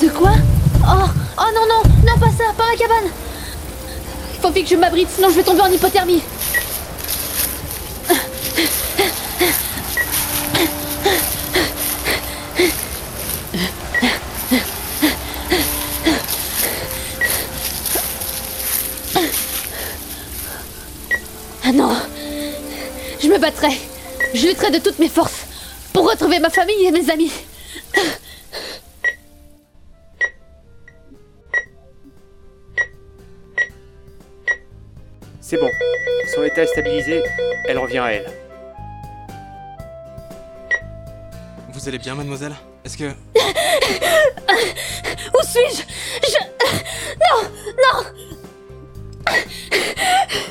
De quoi Oh Oh non, non Non, pas ça Pas ma cabane. Faut vite que je m'abrite, sinon je vais tomber en hypothermie. Ah non Je me battrai Je lutterai de toutes mes forces pour retrouver ma famille et mes amis C'est bon. Son état est stabilisé, elle revient à elle. Vous allez bien, mademoiselle? Est-ce que. Où suis-je? Je... Non Non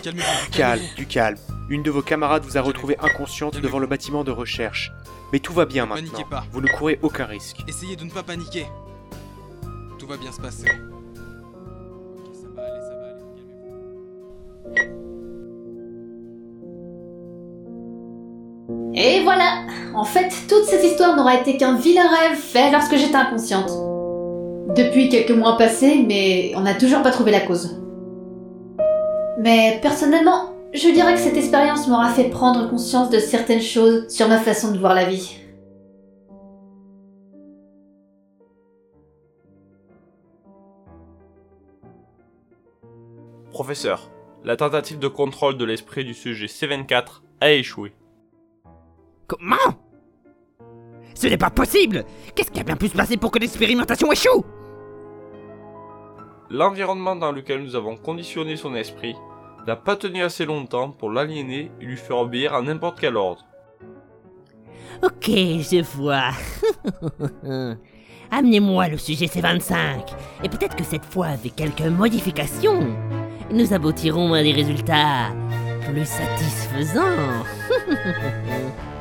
Calmez-vous. Calme, du calme. Une de vos camarades vous a retrouvé inconsciente devant le bâtiment de recherche. Mais tout va bien maintenant. Paniquez pas. Vous ne courez aucun risque. Essayez de ne pas paniquer. Tout va bien se passer. Et voilà En fait, toute cette histoire n'aura été qu'un vilain rêve fait lorsque j'étais inconsciente. Depuis quelques mois passés, mais on n'a toujours pas trouvé la cause. Mais personnellement, je dirais que cette expérience m'aura fait prendre conscience de certaines choses sur ma façon de voir la vie. Professeur, la tentative de contrôle de l'esprit du sujet C24 a échoué. Comment? Ce n'est pas possible Qu'est-ce qui a bien pu se passer pour que l'expérimentation échoue? L'environnement dans lequel nous avons conditionné son esprit n'a pas tenu assez longtemps pour l'aliéner et lui faire obéir à n'importe quel ordre. Ok, je vois. Amenez-moi le sujet C25, et peut-être que cette fois, avec quelques modifications, nous aboutirons à des résultats plus satisfaisants.